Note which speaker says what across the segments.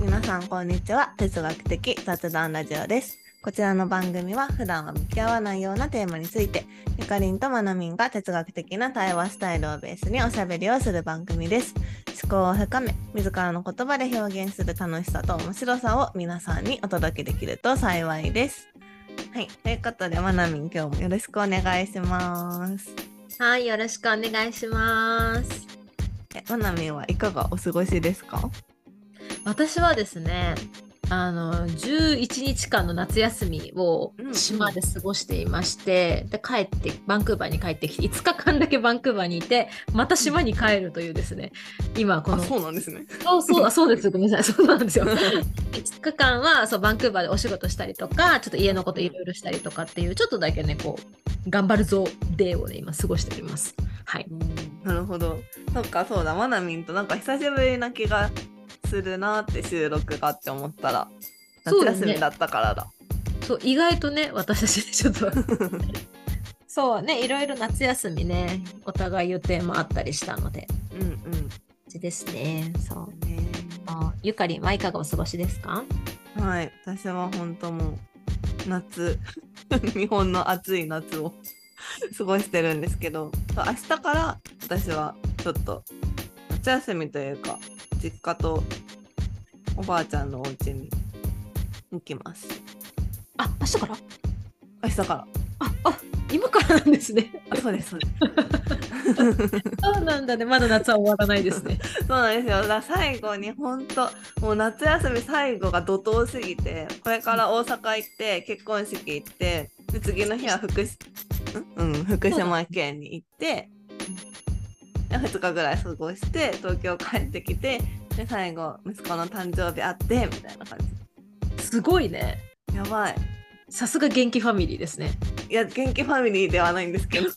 Speaker 1: 皆さんこんにちは。哲学的雑談ラジオです。こちらの番組は普段は向き合わないようなテーマについてゆかりんとまなみんが哲学的な対話スタイルをベースにおしゃべりをする番組です。思考を深め自らの言葉で表現する楽しさと面白さを皆さんにお届けできると幸いです。はい。ということでまなみん今日もよろしくお願いします。
Speaker 2: はい、よろしくお願いします。
Speaker 1: えまなみんはいかがお過ごしですか？
Speaker 2: 私はですね、あの11日間の夏休みを
Speaker 1: うんうん
Speaker 2: 島で過ごしていまして、で帰ってバンクーバーに帰ってきて5日間だけバンクーバーにいてまた島に帰るというですね今この
Speaker 1: うなんですね。
Speaker 2: そうそうあそうです。ごめんなさい。そうなんですよ。5日間はそうバンクーバーでお仕事したりとかちょっと家のこといろいろしたりとかっていうちょっとだけねこう頑張るぞデーをね今過ごしております。はい。
Speaker 1: なるほど。そっか、そうだ、まなみんとなんか久しぶりな気がするなって収録がって思ったら、夏休みだったからだ。
Speaker 2: そう意外とね私たちねちょっと。そうねいろいろ夏休みねお互い予定もあったりしたので。
Speaker 1: うんうん。
Speaker 2: ですね。そう
Speaker 1: ね。
Speaker 2: あゆかりんはいかがお過ごしですか？
Speaker 1: はい、私は本当もう夏、日本の暑い夏を 過ごしてるんですけど、そう明日から私はちょっと夏休みというか、実家とおばあちゃんのお家に行きます。
Speaker 2: あ明日から？
Speaker 1: 明日から。
Speaker 2: ああ今からなんですね
Speaker 1: あそうです、そうです。
Speaker 2: そうなんだねまだ夏は終わらないですね
Speaker 1: そうなんですよ。だ最後に本当もう夏休み最後が怒涛すぎて、これから大阪行って結婚式行って、で次の日は福うん、福島県に行って、で2日ぐらい過ごして東京帰ってきて、で最後息子の誕生日あってみたいな感
Speaker 2: すごいね。
Speaker 1: じ。やばい。
Speaker 2: さすが元気ファミリーですね。
Speaker 1: いや元気ファミリーではないんですけど。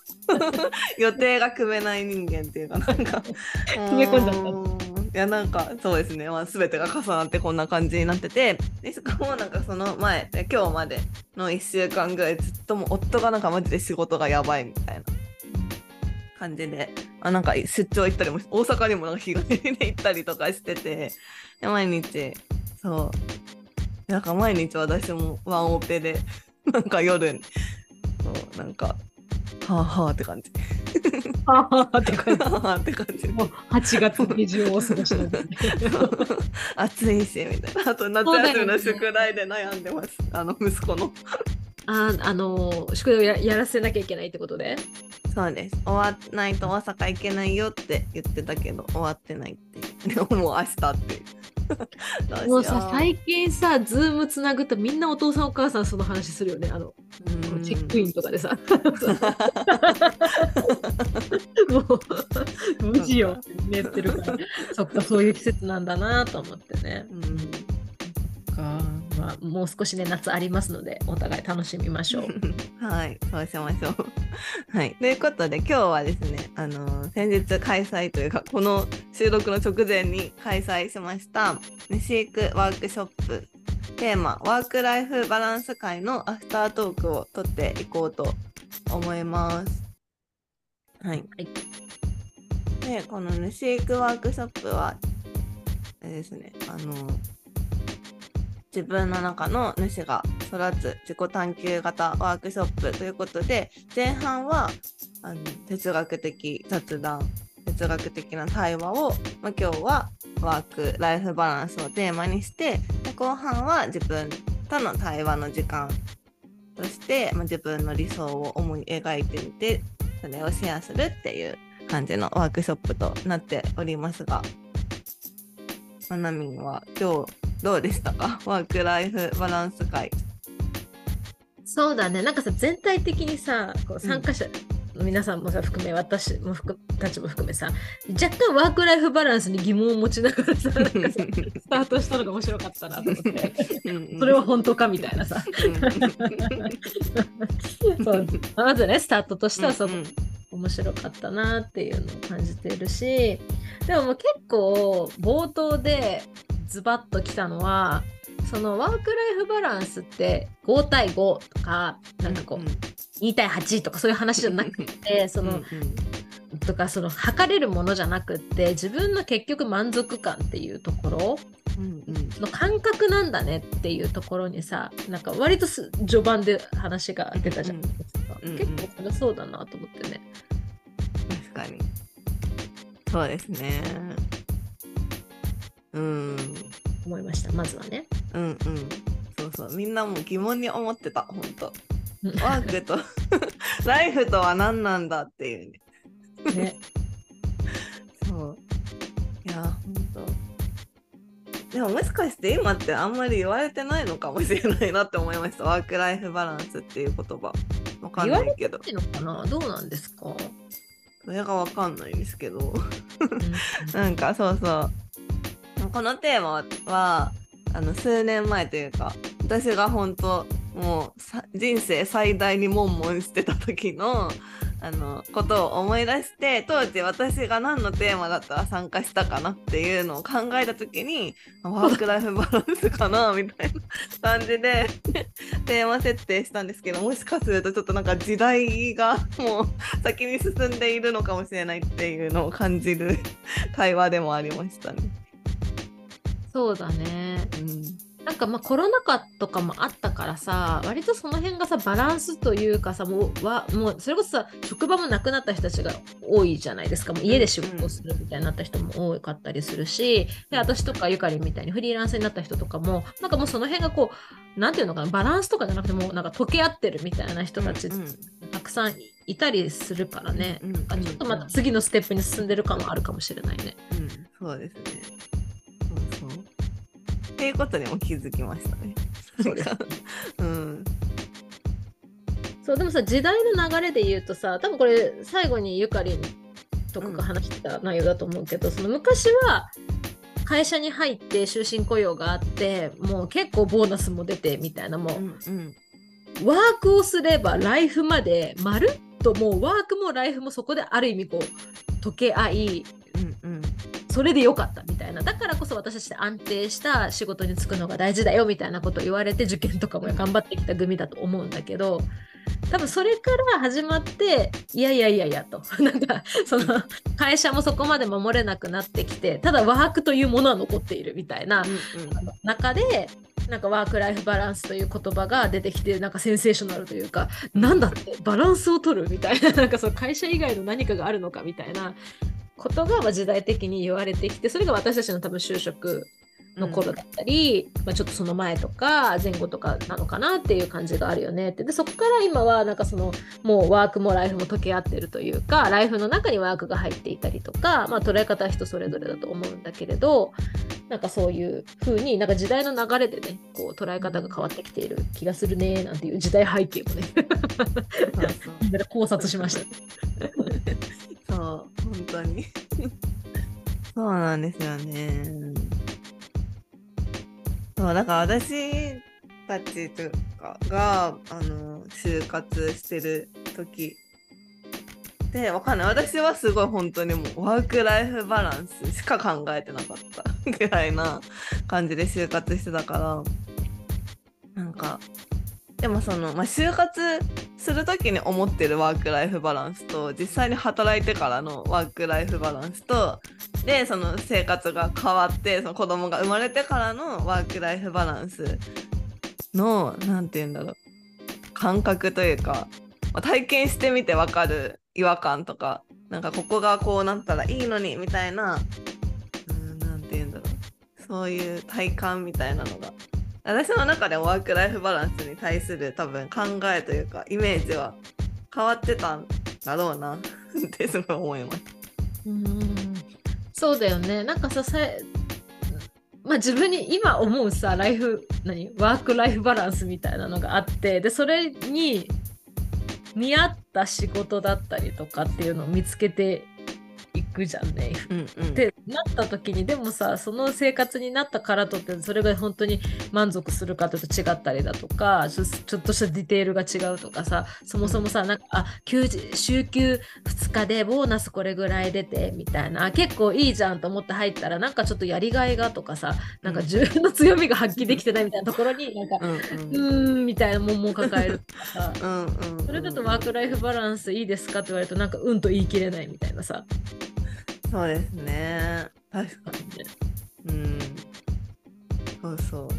Speaker 1: 予定が組めない人間っていうかなんか。
Speaker 2: 詰め込んじゃった。
Speaker 1: いやなんかそうですね、まあ、全てが重なってこんな感じになってて。でしかもなんかその前で今日までの1週間ぐらいずっともう夫がなんかマジで仕事がやばいみたいな感じであなんか出張行ったりも大阪にもなんか日帰りで行ったりとかしててで毎日そう。なんか毎日私もワンオペで なんか夜にそうなんかはあはあって感じ。
Speaker 2: はあって感じ。
Speaker 1: はあはあって感じ。
Speaker 2: もう8月下旬をお過ごしなんですね
Speaker 1: 暑いしみたいな。あと夏休みの宿題で悩んでます、あの息子の
Speaker 2: ああの宿題をややらせなきゃいけないってことで？
Speaker 1: そうです。終わらないと大阪行けないよって言ってたけど終わってないっていう。で ももう明日っていう。
Speaker 2: もうさ最近さズームつなぐとみんなお父さんお母さんその話するよね。あの
Speaker 1: うん。
Speaker 2: チェックインとかでさ。もう無事よって言ってるから。そっかそういう季節なんだなと思ってね。
Speaker 1: うん。
Speaker 2: か、まあ、もう少しね夏ありますのでお互い楽しみましょう
Speaker 1: はい、そうしましょう。はい、ということで今日はですね、あのー先日開催というかこの収録の直前に開催しました飯行くワークショップテーマワークライフバランス会のアフタートークを取っていこうと思います。はい。
Speaker 2: はい
Speaker 1: でこの飯行くワークショップはですね、あのー自分の中の主が育つ自己探求型ワークショップということで前半はあの哲学的雑談哲学的な対話を、まあ、今日はワークライフバランスをテーマにして後半は自分との対話の時間として、まあ、自分の理想を思い描いてみてそれをシェアするっていう感じのワークショップとなっておりますがまなみんは今日どうでしたか？ワークライフバランス会。
Speaker 2: そうだね。なんかさ全体的にさこう参加者の皆さんもさ含め私も含たちも含めさ若干ワークライフバランスに疑問を持ちながらさ スタートしたのが面白かったなと思って。それは本当かみたいなさ。そう。まずねスタートとしてはそう、
Speaker 1: うん。
Speaker 2: 面白かったなっていうのを感じてるしでももう結構冒頭でズバッときたのはそのワークライフバランスって5対5とかなんかこう、2対8とかそういう話じゃなくてその、とかその測れるものじゃなくって自分の結局満足感っていうところ
Speaker 1: うんうん。
Speaker 2: の感覚なんだねっていうところにさなんか割とす序盤で話が出たじゃないですか、
Speaker 1: うんうん。
Speaker 2: 結構それそうだなと思ってね。
Speaker 1: 確かに。そうですね。うん。
Speaker 2: 思いましたまずはね。
Speaker 1: うんうん。そうそう。みんなも疑問に思ってた本当。ワークと ライフとは何なんだっていうね。
Speaker 2: ね。
Speaker 1: そう。いや本当。でももしかして今ってあんまり言われてないのかもしれないなって思いました。ワークライフバランスっていう言葉。わかんないけど。
Speaker 2: いいのかなどうなんですか、
Speaker 1: それがわかんないですけど。
Speaker 2: うん。
Speaker 1: なんかそうそう。このテーマはあの数年前というか私が本当もう人生最大に悶々してた時の あのことを思い出して当時私が何のテーマだったら参加したかなっていうのを考えた時にワークライフバランスかなみたいな感じで テーマ設定したんですけどもしかするとちょっとなんか時代がもう先に進んでいるのかもしれないっていうのを感じる会話でもありましたね。
Speaker 2: そうだね。
Speaker 1: うん、
Speaker 2: なんかまあコロナ禍とかもあったからさ割とその辺がさバランスというかさもうわもうそれこそさ職場もなくなった人たちが多いじゃないですか。もう家で仕事をするみたいになった人も多かったりするしで私とかゆかりんみたいにフリーランスになった人とかもなんかもうその辺がこうなんていうのかなバランスとかじゃなくてもうなんか溶け合ってるみたいな人たち
Speaker 1: うん
Speaker 2: たくさんいたりするからね、
Speaker 1: うん。
Speaker 2: なんかちょっとまた次のステップに進んでる感はあるかもしれないね。
Speaker 1: うん、そうですね。っていうことにも気づきましたね。
Speaker 2: そうで
Speaker 1: うん。
Speaker 2: そうでもさ時代の流れで言うとさ多分これ最後にゆかりんとかが話してた内容だと思うけど、その昔は会社に入って終身雇用があってもう結構ボーナスも出てみたいなもう、
Speaker 1: うんうん
Speaker 2: ワークをすればライフまでまるっともうワークもライフもそこである意味こう溶け合い
Speaker 1: うんうん
Speaker 2: それでよかったみたいな。だからこそ私たちって安定した仕事に就くのが大事だよみたいなことを言われて受験とかも頑張ってきた組だと思うんだけど多分それから始まっていやいやいやいやと。なんかその会社もそこまで守れなくなってきてただワークというものは残っているみたいな中でなんかワークライフバランスという言葉が出てきてなんかセンセーショナルというかなんだってバランスを取るみたいななんかその会社以外の何かがあるのかみたいなことがまあ時代的に言われてきてそれが私たちの多分就職の頃だったり、まあ、ちょっとその前とか前後とかなのかなっていう感じがあるよね。ってでそこから今はなんかそのもうワークもライフも溶け合ってるというかライフの中にワークが入っていたりとか、まあ、捉え方は人それぞれだと思うんだけれどなんかそういう風になんか時代の流れでねこう捉え方が変わってきている気がするねなんていう時代背景もね。考察しました。
Speaker 1: 本当に。そうなんですよね。そうだから私たちとかがあの就活してる時でわかんない。私はすごい本当にもうワークライフバランスしか考えてなかったぐらいな感じで就活してたからなんかでもその、まあ、就活する時に思ってるワークライフバランスと実際に働いてからのワークライフバランスとでその生活が変わってその子供が生まれてからのワークライフバランスの何て言うんだろう感覚というか、まあ体験してみて分かる違和感とかなんかここがこうなったらいいのにみたいな何て言うんだろうそういう体感みたいなのが私の中でもワークライフバランスに対する多分考えというかイメージは変わってたんだろうな。ってすごい思います。
Speaker 2: うん。そうだよね。なんかささまあ自分に今思うさライフ何？ワークライフバランスみたいなのがあってでそれに見合った仕事だったりとかっていうのを見つけていくじゃんね。
Speaker 1: うんうん、
Speaker 2: ってなった時にでもさその生活になったからとってそれが本当に満足するかというと違ったりだとかちょちょっとしたディテールが違うとかさそもそもさなんかあ休日週休2日でボーナスこれぐらい出てみたいな。あ結構いいじゃんと思って入ったらなんかちょっとやりがいがとかさなんか自分の強みが発揮できてないみたいなところになんか
Speaker 1: うん
Speaker 2: うーんみたいなもんも抱えるとかさ。
Speaker 1: うん。
Speaker 2: それだとワークライフバランスいいですかって言われるとなんかうんと言い切れないみたいなさ
Speaker 1: そうですね。確かにうん。そうそう。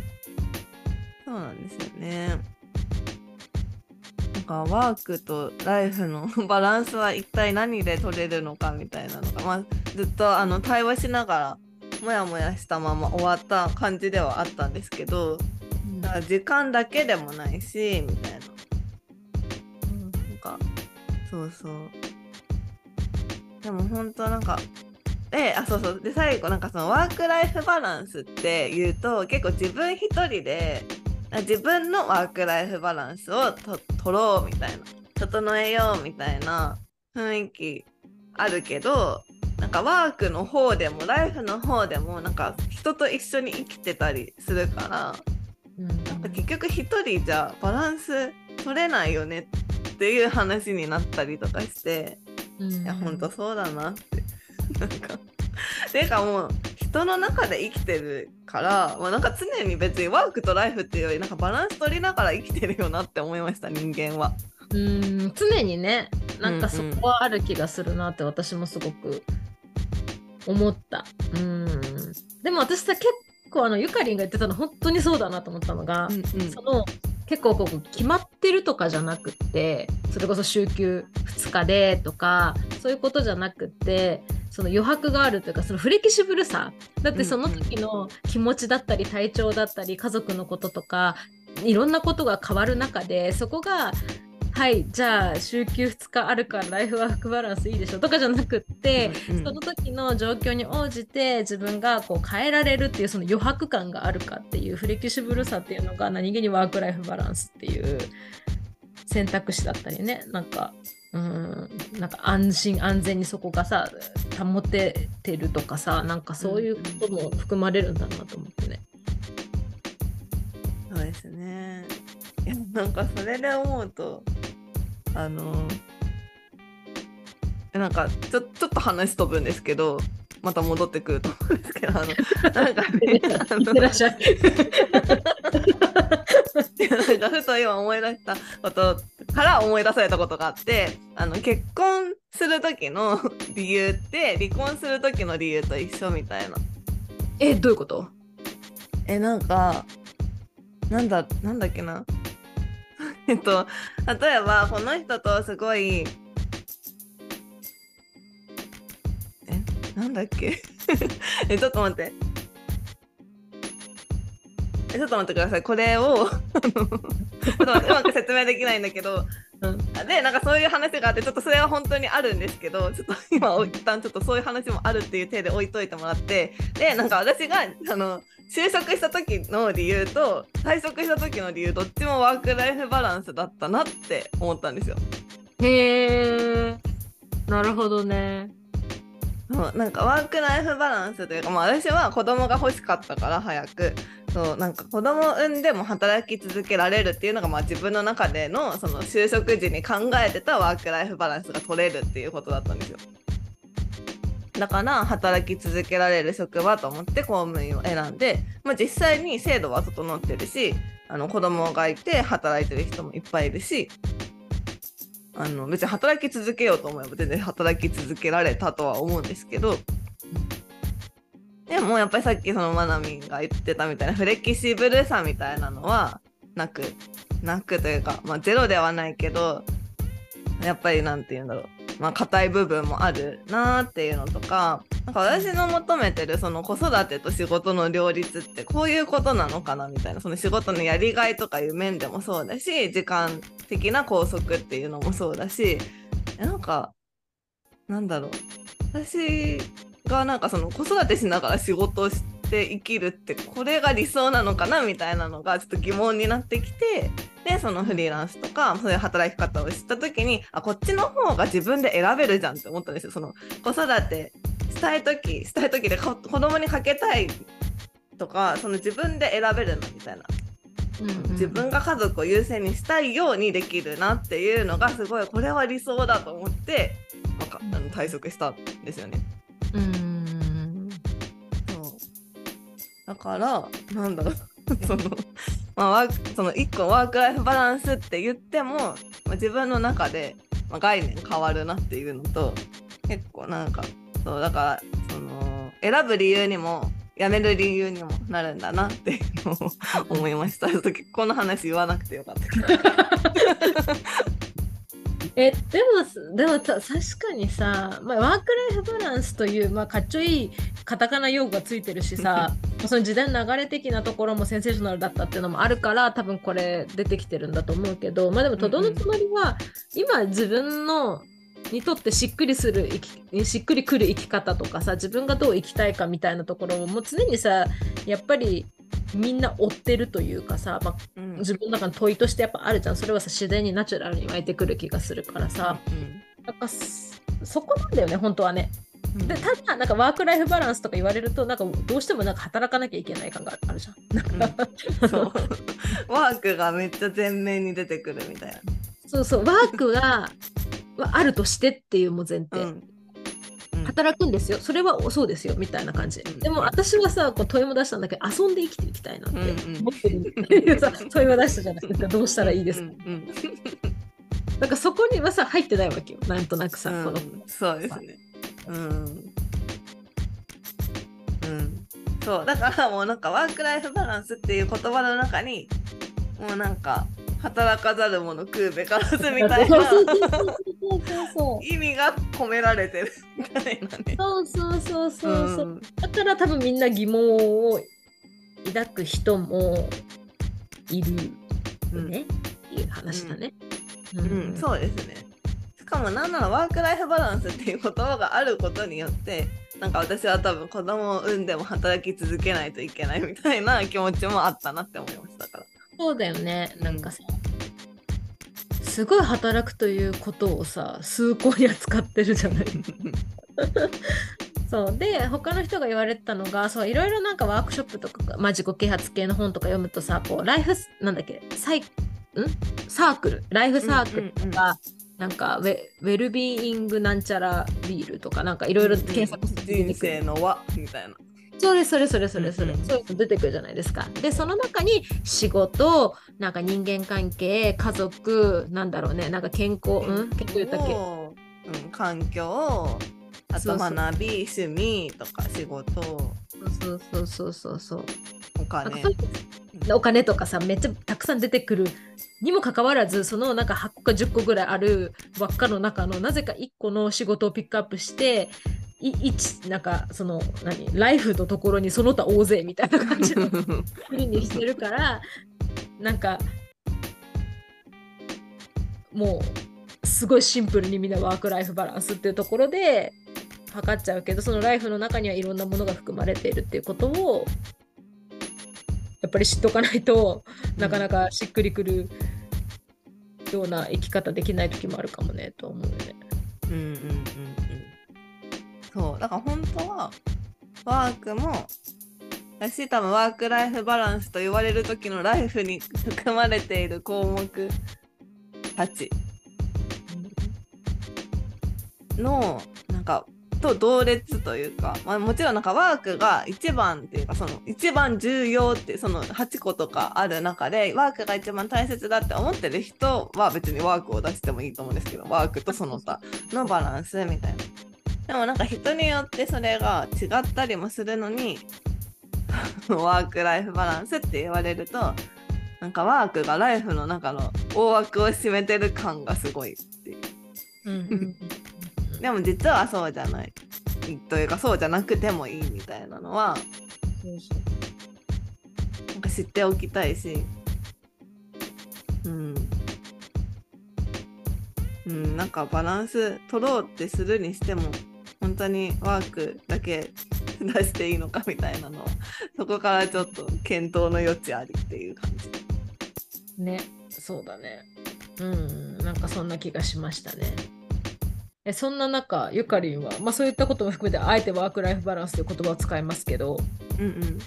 Speaker 1: そうなんですよね。なんかワークとライフのバランスは一体何で取れるのかみたいなのが、まあ、ずっとあの対話しながらモヤモヤしたまま終わった感じではあったんですけどだから時間だけでもないしみたいな。なんかそうそうでも本当なんかであそうそう。で最後なんかそのワーク・ライフ・バランスっていうと結構自分一人で自分のワーク・ライフ・バランスをと取ろうみたいな整えようみたいな雰囲気あるけどなんかワークの方でもライフの方でもなんか人と一緒に生きてたりするから、
Speaker 2: うん
Speaker 1: なんか結局一人じゃバランス取れないよねっていう話になったりとかして、いやほんとそうだなって。なんかていうかもう人の中で生きてるから、まあ、なんか常に別にワークとライフっていうよりなんかバランス取りながら生きてるよなって思いました人間は。
Speaker 2: うん常にね。なんかそこはある気がするなって私もすごく思った。うん。でも私さ結構あのゆかりんが言ってたの本当にそうだなと思ったのが、
Speaker 1: うんうん。
Speaker 2: その結構こう決まってるとかじゃなくってそれこそ週休2日でとかそういうことじゃなくってその余白があるというかそのフレキシブルさ。だってその時の気持ちだったり体調だったり家族のこととかいろんなことが変わる中でそこがはいじゃあ週休2日あるからライフワークバランスいいでしょとかじゃなくって、
Speaker 1: うんうん
Speaker 2: その時の状況に応じて自分がこう変えられるっていうその余白感があるかっていうフレキシブルさっていうのが何気にワークライフバランスっていう選択肢だったりねなんかうんなんか安心安全にそこがさ保ててるとかさなんかそういうことも含まれるんだなと思ってね。
Speaker 1: そうですね。いやなんかそれで思うとあのえなんかちょちょっと話飛ぶんですけどまた戻ってくると思うんですけどあのなんかねあ
Speaker 2: いってらっしゃい。
Speaker 1: ふと今思い出したことから思い出されたことがあってあの結婚する時の 理由って離婚する時の理由と一緒みたいな。
Speaker 2: えどういうこと？
Speaker 1: えなんかなんだなんだっけな？えっと例えばこの人とすごいえなんだっけ？えちょっと待って。えちょっと待ってください。これを うまく説明できないんだけど
Speaker 2: うん
Speaker 1: でなんかそういう話があってちょっとそれは本当にあるんですけどちょっと今一旦ちょっとそういう話もあるっていう体で置いといてもらってでなんか私があの就職した時の理由と退職した時の理由どっちもワーク・ライフ・バランスだったなって思ったんですよ。
Speaker 2: へえなるほどね。
Speaker 1: そうなんかワーク・ライフ・バランスというか、まあ、私は子供が欲しかったから早くそうなんか子供を産んでも働き続けられるっていうのが、まあ、自分の中でのその就職時に考えてたワーク・ライフ・バランスが取れるっていうことだったんですよ。だから働き続けられる職場と思って公務員を選んで、まあ、実際に制度は整ってるしあの子供がいて働いてる人もいっぱいいるしあの別に働き続けようと思えば全然働き続けられたとは思うんですけどでもやっぱりさっきそのまなみんが言ってたみたいなフレキシブルさみたいなのはなくなくというか、まあ、ゼロではないけどやっぱりなんて言うんだろう。まあ硬い部分もあるなっていうのとかなんか私の求めてるその子育てと仕事の両立ってこういうことなのかなみたいなその仕事のやりがいとかいう面でもそうだし時間的な拘束っていうのもそうだしえなんかなんだろう。私がなんかその子育てしながら仕事をして生きるってこれが理想なのかなみたいなのがちょっと疑問になってきてでそのフリーランスとかそういう働き方を知った時にあこっちの方が自分で選べるじゃんって思ったんですよ。その子育てしたい時したい時でこ子供にかけたいとかその自分で選べるのみたいな自分が家族を優先にしたいようにできるなっていうのがすごいこれは理想だと思って、まあかあの退職したんですよね。
Speaker 2: うん
Speaker 1: だからなんだろう その,、まあ、ワークその1個ワークライフバランスって言っても、まあ、自分の中で、まあ、概念変わるなっていうのと結構なんかそうだからその選ぶ理由にも辞める理由にもなるんだなっていうのを思いました。ちょっとこの話言わなくてよかったけど。
Speaker 2: えでもでもた確かにさ、まあ、ワークライフバランスという、まあ、かっちょいいカタカナ用語がついてるしさその時代の流れ的なところもセンセーショナルだったっていうのもあるから多分これ出てきてるんだと思うけどまあでもとどのつまりは、今自分のにとってしっくりする生きしっくりくる生き方とかさ自分がどう生きたいかみたいなところをもう常にさやっぱりみんな追ってるというかさ、まあ、
Speaker 1: うん。
Speaker 2: 自分の中の問いとしてやっぱあるじゃん。それはさ自然にナチュラルに湧いてくる気がするからさ。やっぱそそこなんだよね本当はね。
Speaker 1: うん。
Speaker 2: でただなんかワークライフバランスとか言われるとなんかどうしてもなんか働かなきゃいけない感があるじゃん。なんか、
Speaker 1: そう。ワークがめっちゃ前面に出てくるみたいな。
Speaker 2: そうそうワークがはあるとしてっていうもう前提、
Speaker 1: うん
Speaker 2: 働くんですよ。それはそうですよみたいな感じ、
Speaker 1: うん。
Speaker 2: でも私はさこう問いも出したんだけど遊んで生きていきたいなって思ってるう。さ問いも出したじゃないですか。どうしたらいいですか、
Speaker 1: うん。
Speaker 2: なんかそこにはさ入ってないわけよ。なんとなくさ、
Speaker 1: うん。
Speaker 2: この。
Speaker 1: そうですね。うん。うん。そう。だからもうなんかワークライフバランスっていう言葉の中にもうなんか働かざる者食うべからずみたいな意味が込められてるみたいなね。
Speaker 2: そうそうそうそうそう、
Speaker 1: ん
Speaker 2: だから多分みんな疑問を抱く人もいる
Speaker 1: うん
Speaker 2: ね、っていう話だね。う
Speaker 1: うん、そうですね。しかもなんならワークライフバランスっていう言葉があることによってなんか私は多分子供を産んでも働き続けないといけないみたいな気持ちもあったなって思いましたから。
Speaker 2: そうだよね。なんかさ、すごい働くということをさ、崇高に扱ってるじゃない。そうで他の人が言われてたのがそういろいろなんかワークショップとか、まあ、自己啓発系の本とか読むとさこうライフなんだっけサイん？サークル？ライフサークルとか、なんかウェウェルビーイングなんちゃらビールとかなんかいろいろ検索すると出
Speaker 1: 人
Speaker 2: てくる
Speaker 1: 生の輪みたいな。
Speaker 2: それそれそれそれそれ、そういうの出てくるじゃないですか。でその中に仕事なんか人間関係家族なんだろうね。なんか健康うん？健康。言ったっけ？
Speaker 1: をうん、環境。あと
Speaker 2: そうそう。
Speaker 1: 学び趣味とか仕事。
Speaker 2: そうそうそうそうそう。
Speaker 1: お金。
Speaker 2: お金とかさめっちゃたくさん出てくるにもかかわらずそのなんか8個か10個ぐらいある輪っかの中のなぜか1個の仕事をピックアップしてい一なんかその何ライフのところにその他大勢みたいな感じの作りにしてるからなんかもうすごいシンプルにみんなワークライフバランスっていうところで測っちゃうけどそのライフの中にはいろんなものが含まれているっていうことをやっぱり知っとかないとなかなかしっくりくるような生き方できない時もあるかもねと思うよね。
Speaker 1: うんうんうんうんそうだから本当はワークもだし多分ワークライフバランスと言われる時のライフに含まれている項目たちのなんかと同列というか、まあ、もちろんなんかワークが一番っていうかその一番重要ってその8個とかある中でワークが一番大切だって思ってる人は別にワークを出してもいいと思うんですけどワークとその他のバランスみたいな。でもなんか人によってそれが違ったりもするのに ワークライフバランスって言われるとなんかワークがライフの中の大枠を占めてる感がすごいっていう。
Speaker 2: うん
Speaker 1: でも実はそうじゃない。というかそうじゃなくてもいいみたいなのはなんか知っておきたいし。うん、うん、なんかバランス取ろうってするにしても本当にワークだけ出していいのかみたいなの。はそこからちょっと検討の余地ありっていう感じ。
Speaker 2: ねそうだね。うんなんかそんな気がしましたね。えそんな中ゆかりんは、まあ、そういったことも含めてあえてワークライフバランスという言葉を使いますけど
Speaker 1: うんうん。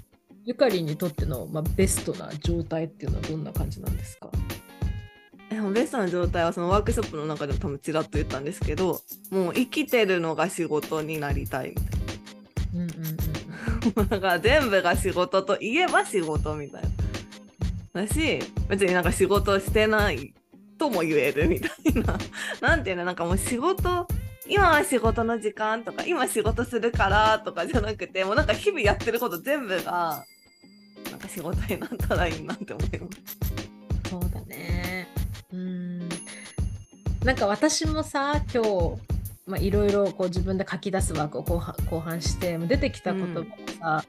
Speaker 2: ゆかりんにとっての、まあ、ベストな状態っていうのはどんな感じなんですか？
Speaker 1: ベストな状態はそのワークショップの中でも多分ちらっと言ったんですけどもう生きてるのが仕事になりたいみたい
Speaker 2: うんうんうん
Speaker 1: なだから全部が仕事といえば仕事みたいなだし別になんか仕事してないとも言えるみたいななんていうのなんかもう仕事今は仕事の時間とか今仕事するからとかじゃなくてもうなんか日々やってること全部がなんか仕事になったらいいなって思います。
Speaker 2: そうだね。うん。なんか私もさ、今日、まあ、いろいろこう自分で書き出す枠を後半後半して、出てきた言葉がさ、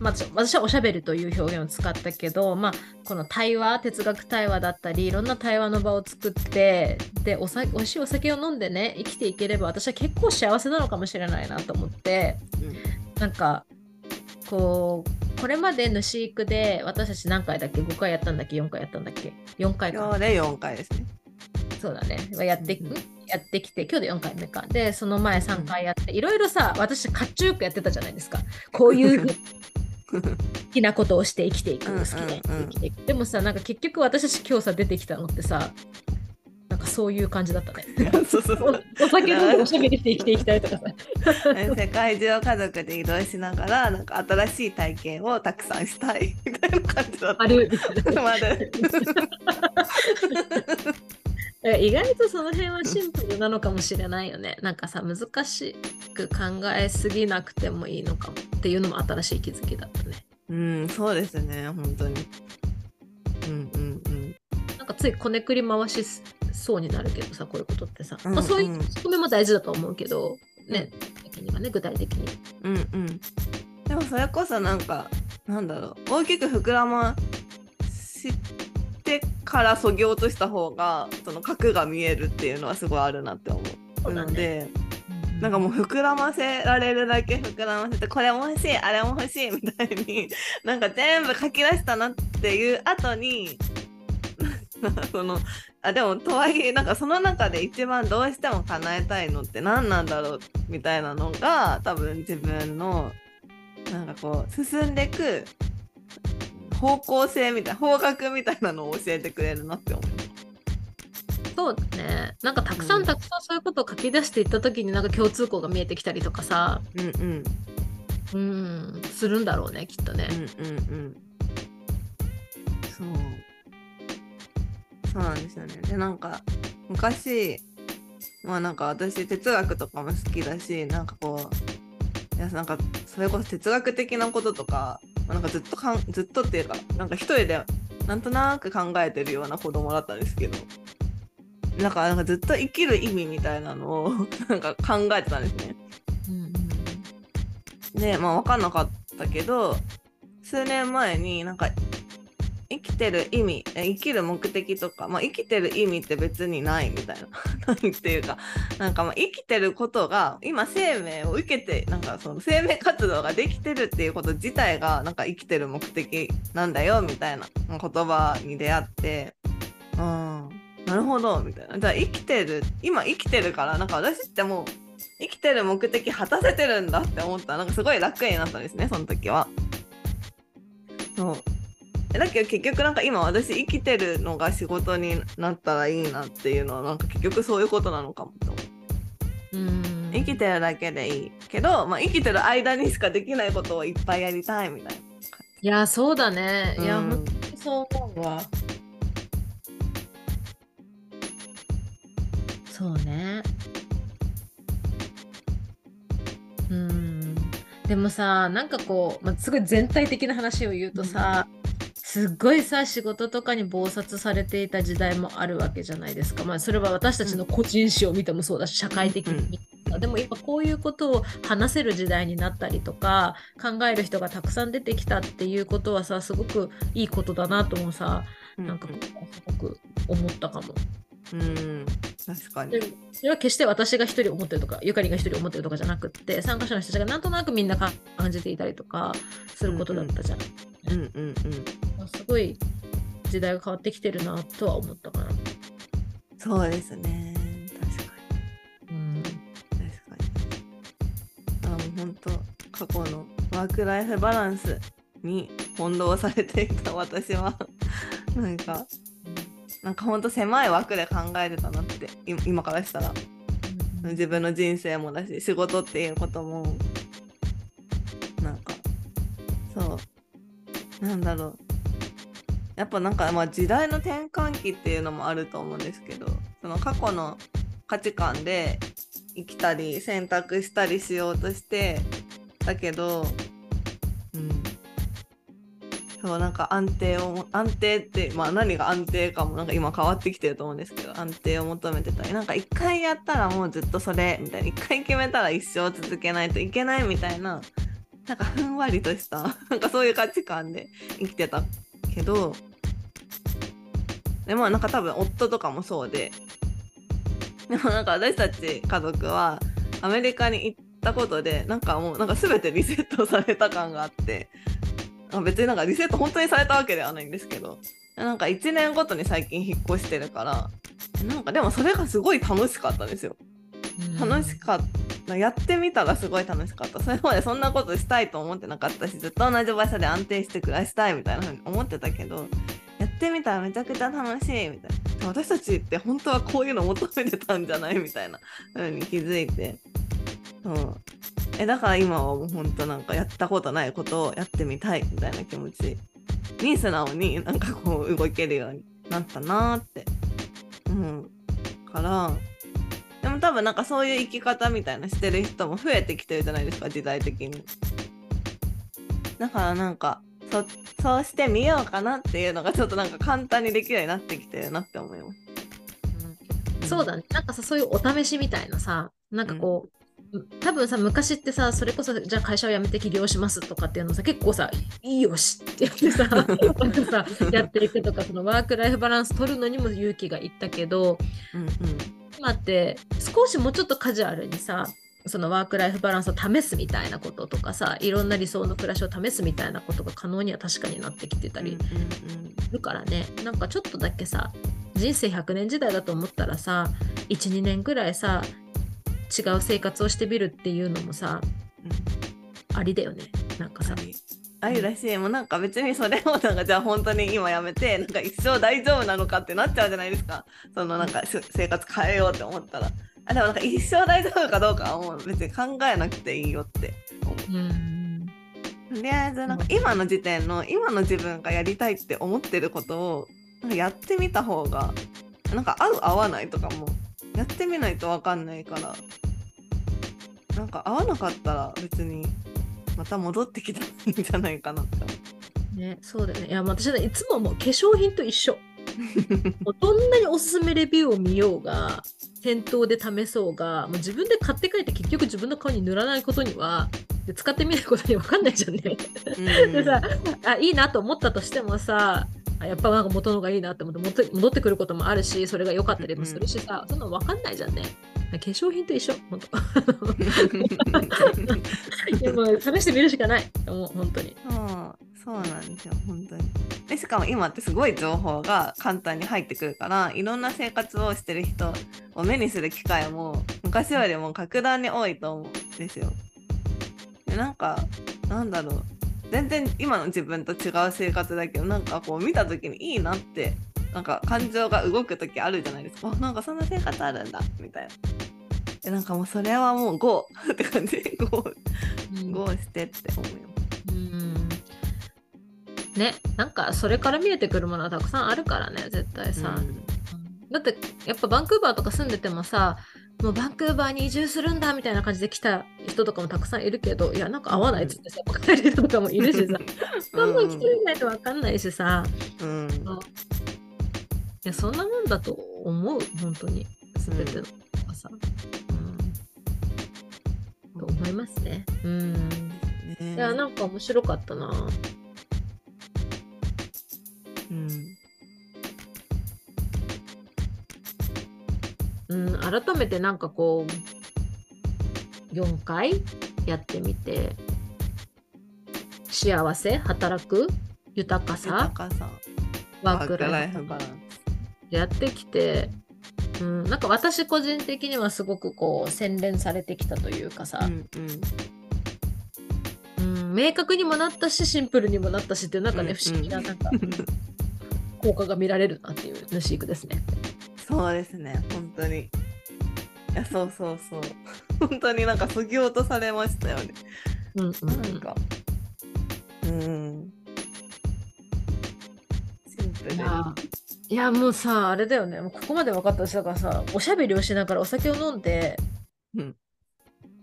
Speaker 2: まあ、ちょ私はおしゃべりという表現を使ったけど、まあ、この対話哲学対話だったりいろんな対話の場を作ってでおさ美味しいお酒を飲んでね生きていければ私は結構幸せなのかもしれないなと思って。なんかこうこれまで主育で私たち何回だっけ？5回やったんだっけ？4回やったんだっけ？4回か。
Speaker 1: 今日で4回ですね。
Speaker 2: そうだね。やって,、
Speaker 1: うん
Speaker 2: やってきて今日で4回目か。でその前3回やっていろいろさ私かっちょよくやってたじゃないですか。こういう 好きなことをして生きていく
Speaker 1: うん
Speaker 2: 好きで
Speaker 1: うんうん
Speaker 2: 生きていく。でもさなんか結局私たち今日さ出てきたのってさなんかそういう感じだったね
Speaker 1: そうそうそう
Speaker 2: おお酒飲んでおしゃべりして生きていきたいとかさ
Speaker 1: 世界中を家族で移動しながらなんか新しい体験をたくさんしたいみたいな感じだった。
Speaker 2: ある
Speaker 1: まる
Speaker 2: 意外とその辺はシンプルなのかもしれないよね。なんかさ、難しく考えすぎなくてもいいのかもっていうのも新しい気づきだったね。
Speaker 1: うん、そうですね、本当に。うんうんうん。
Speaker 2: なんかついこねくり回しそうになるけどさ、こういうことってさ。
Speaker 1: うん
Speaker 2: まあ、そういう
Speaker 1: うん
Speaker 2: 側面も大事だと思うけど、ね、的にはね、具体的に。
Speaker 1: うんうん。でもそれこそなんか、なんだろう、大きく膨らましてからそぎ落とした方が、その核が見えるっていうのはすごいあるなって思
Speaker 2: そう
Speaker 1: ので、なんかもう膨らませられるだけ膨らませて、これも欲しい、あれも欲しいみたいに、なんか全部書き出したなっていう後に、そのあでもとはいえなんかその中で一番どうしても叶えたいのって何なんだろうみたいなのが多分自分のなんかこう進んでいく方向性みたいな方角みたいなのを教えてくれるなって思う。
Speaker 2: そうだね。なんかたくさ
Speaker 1: うん
Speaker 2: んたくさんそういうことを書き出していった時になんか共通項が見えてきたりとかさ、
Speaker 1: うんうん
Speaker 2: うん、するんだろうね、きっとね。
Speaker 1: うんうんうんそうそうなんですよねでなんか昔まあなんか私哲学とかも好きだしなんかこういやなんかそれこそ哲学的なこととかまあなんかずっとかんずっとっていうかなんか一人でなんとなく考えてるような子供だったんですけどなんかなんかずっと生きる意味みたいなのを なんか考えてたんですね。
Speaker 2: うん
Speaker 1: でまあ分かんなかったけど数年前になんか生きてる意味生きる目的とか、まあ、生きてる意味って別にないみたいな。ないっていうかなんかまあ生きてることが今生命を受けてなんかその生命活動ができてるっていうこと自体がなんか生きてる目的なんだよみたいな言葉に出会って。うん。なるほどみたいな。じゃあ生きてる今生きてるからなんか私ってもう生きてる目的果たせてるんだって思った。らなんかすごい楽になったんですねその時は。そう。だけど結局なんか今私生きてるのが仕事になったらいいなっていうのはなんか結局そういうことなのかもと思う
Speaker 2: うん
Speaker 1: 生きてるだけでいいけど、まあ、生きてる間にしかできないことをいっぱいやりたいみたい
Speaker 2: いや、そうだね。いや、
Speaker 1: うん
Speaker 2: 本当にそう思うわ。そうね。うん。でもさ、なんかこう、まあ、すごい全体的な話を言うとさ、すっごいさ、仕事とかに忙殺されていた時代もあるわけじゃないですか。まあ、それは私たちの個人史を見てもそうだし、社会的に見てもでも今こういうことを話せる時代になったりとか考える人がたくさん出てきたっていうことはさすごくいいことだなともさ
Speaker 1: な。
Speaker 2: なんかすごく思ったかも。
Speaker 1: うん、うん、確かに
Speaker 2: で。それは決して私が一人思ってるとかゆかりが一人思ってるとかじゃなくって参加者の人たちがなんとなくみんなか感じていたりとかすることだったじゃん。
Speaker 1: うんうんうん。
Speaker 2: すごい時代が変わってきてるなとは思ったかな。
Speaker 1: そうですね。確かに。
Speaker 2: うん、
Speaker 1: 確かに。あもう本当過去のワークライフバランスに翻弄されていた私は なんかなんか本当狭い枠で考えてたなってい今からしたら自分の人生もだし仕事っていうこともなんかそうなんだろう。やっぱなんかまあ時代の転換期っていうのもあると思うんですけどその過去の価値観で生きたり選択したりしようとしてだけどうん。そうなんか安定を安定ってまあ何が安定かもなんか今変わってきてると思うんですけど安定を求めてたりなんか一回やったらもうずっとそれみたいな。一回決めたら一生続けないといけないみたいななんかふんわりとした なんかそういう価値観で生きてたけどでもなんか多分夫とかもそうででもなんか私たち家族はアメリカに行ったことでなんかもうなんか全てリセットされた感があって別になんかリセット本当にされたわけではないんですけどなんか1年ごとに最近引っ越してるからなんかでもそれがすごい楽しかったんですよ。楽しかった。やってみたらすごい楽しかった。それまでそんなことしたいと思ってなかったしずっと同じ場所で安定して暮らしたいみたいなふうに思ってたけどやってみたらめちゃくちゃ楽しいみたいな。私たちって本当はこういうの求めてたんじゃないみたいな風に気づいて。そう。えだから今はもう本当なんかやったことないことをやってみたいみたいな気持ちに素直になんかこう動けるようになったなーって思うからも多分なんかそういう生き方みたいなしてる人も増えてきてるじゃないですか時代的に。だからなんかそそうしてみようかなっていうのがちょっとなんか簡単にできるようになってきてるなって思います、
Speaker 2: うん、そうだね。なんかさそういうお試しみたいなさなんかこう、多分さ昔ってさそれこそじゃあ会社を辞めて起業しますとかっていうのさ結構さ「いいよし」ってやってさ さやっていくとかそのワーク・ライフ・バランス取るのにも勇気がいったけど、うんうん、今って少しもうちょっとカジュアルにさそのワーク・ライフ・バランスを試すみたいなこととかさいろんな理想の暮らしを試すみたいなことが可能には確かになってきてたりするからね、うんうん、なんかちょっとだけさ人生100年時代だと思ったらさ12年ぐらいさ違う生活をしてみるっていうのもさ、うん、ありだよね。なんかさ。
Speaker 1: ありだし、もうなんか別にそれをなんかじゃあ本当に今やめて なんか一生大丈夫なのかってなっちゃうじゃないですか。そのなんか生活変えようって思ったら。あでもなんか一生大丈夫かどうかはもう別に考えなくていいよって。思う。うん。とりあえずなんか今の時点の今の自分がやりたいって思ってることをなんかやってみた方がなんか合う合わないとかもやってみないと分かんないから。なんか合わなかったら別にまた戻ってきたんじゃないかな。
Speaker 2: ね、そうだよね。いや、私はいつももう化粧品と一緒。もうどんなにおすすめレビューを見ようが、店頭で試そうが、もう自分で買って帰って結局自分の顔に塗らないことには、で使ってみないことに分かんないじゃんね。でさあ、いいなと思ったとしてもさ、やっぱなんか元のがいいなって思って戻ってくることもあるしそれが良かったりもするしさ、うん、そんなの分かんないじゃんね化粧品と一緒。本当。でも試してみるしかないもう。本当に。
Speaker 1: そうそうなんですよ。本当に。でしかも今ってすごい情報が簡単に入ってくるからいろんな生活をしてる人を目にする機会も昔よりも格段に多いと思うんですよ。でなんかなんだろう。全然今の自分と違う生活だけどなんかこう見た時にいいなってなんか感情が動く時あるじゃないですか。なんかそんな生活あるんだみたいな。でなんかもうそれはもう GO って感じ。で GO,、うん、GO してって思いますうん。
Speaker 2: ねなんかそれから見えてくるものはたくさんあるからね絶対さ、うん、だってやっぱバンクーバーとか住んでてもさもうバンクーバーに移住するんだみたいな感じで来た人とかもたくさんいるけどいやなんか合わないっつってさ帰る人とかもいるしさ。そん。な来てみないと分かんないしさ、うん、いやそんなもんだと思う。本当に。全てのとさ、うん、と思いますね。うん。いやなんか面白かったな。うん。うん、改めてなんかこう4回やってみて幸せ働く豊かさ。ワークライフバランスやってきて、うん、なんか私個人的にはすごくこう洗練されてきたというかさ、うんうん、うん、明確にもなったしシンプルにもなったしっていうなんかね、うんうん、不思議ななんか 効果が見られるなっていう主育ですね。
Speaker 1: そうですね。本当に。いやそうそうそう。本当になんかそぎ落とされましたよね。うん、うん、なんか。うん。
Speaker 2: シンプルにいやもうさあれだよね。もうここまで分かったしだからさおしゃべりをしながらお酒を飲んで
Speaker 1: うん。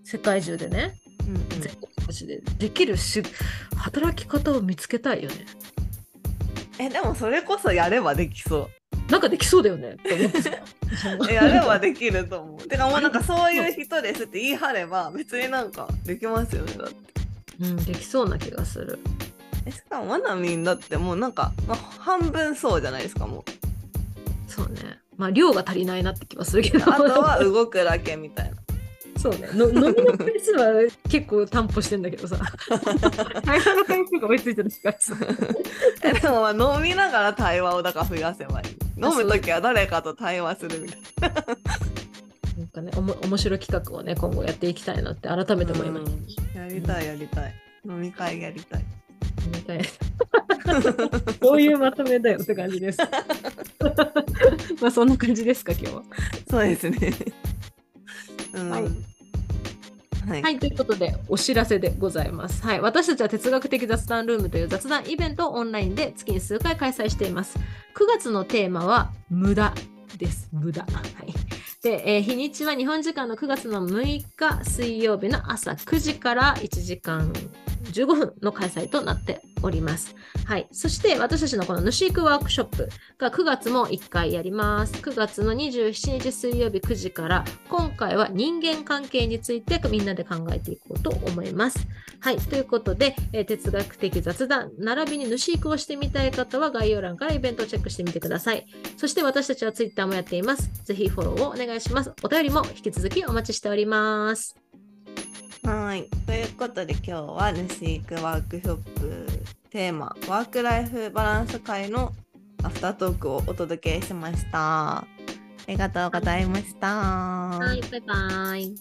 Speaker 2: 世界中でね、
Speaker 1: うんうん。
Speaker 2: 全国各地でできるし働き方を見つけたいよね。
Speaker 1: えでもそれこそやればできそ
Speaker 2: なんかできそうだよね。って思って
Speaker 1: やればできると思う。てかもうなんかそういう人ですって言い張れば別になんかできますよねだって。
Speaker 2: うん、できそうな気がする。
Speaker 1: えしかもワナミンだってもうなんか、まあ、半分そうじゃないですかもう
Speaker 2: そうね。まあ量が足りないなって気はするけど。
Speaker 1: あとは動くだけみたいな
Speaker 2: そうね。の飲みの回数は結構担保してんだけどさ。会話の回数が追いついてるからさ。
Speaker 1: えでもまあ飲みながら対話をだから増やせばいい飲む時は誰かと対話するみたい
Speaker 2: なんかね、おも面白い企画をね、今後やっていきたいなって改めて思いました。
Speaker 1: うんやりたいやりたい飲み会やりたい
Speaker 2: みたいな そういうまとめだよって感じです。まあそんな感じですか、今日は。
Speaker 1: そうですねうん
Speaker 2: はい
Speaker 1: はい、
Speaker 2: はい、ということで、お知らせでございます。はい、私たちは哲学的雑談ルームという雑談イベントをオンラインで月に数回開催しています。9月のテーマは無駄です。無駄。はい。で、えー日にちは日本時間の9月の6日水曜日の朝9時から1時間15分の開催となっております。はい。そして私たちのこの主育ワークショップが9月も1回やります。9月の27日水曜日9時から今回は人間関係についてみんなで考えていこうと思います。はい。ということで、えー哲学的雑談並びに主育をしてみたい方は概要欄からイベントをチェックしてみてください。そして私たちは Twitter もやっています。ぜひフォローをお願いします。お便りも引き続きお待ちしております。
Speaker 1: はいということで今日はヌシークワークショップテーマ「ワーク・ライフ・バランス会」のアフタートークをお届けしました。ありがとうございました。
Speaker 2: はい、バイバイ。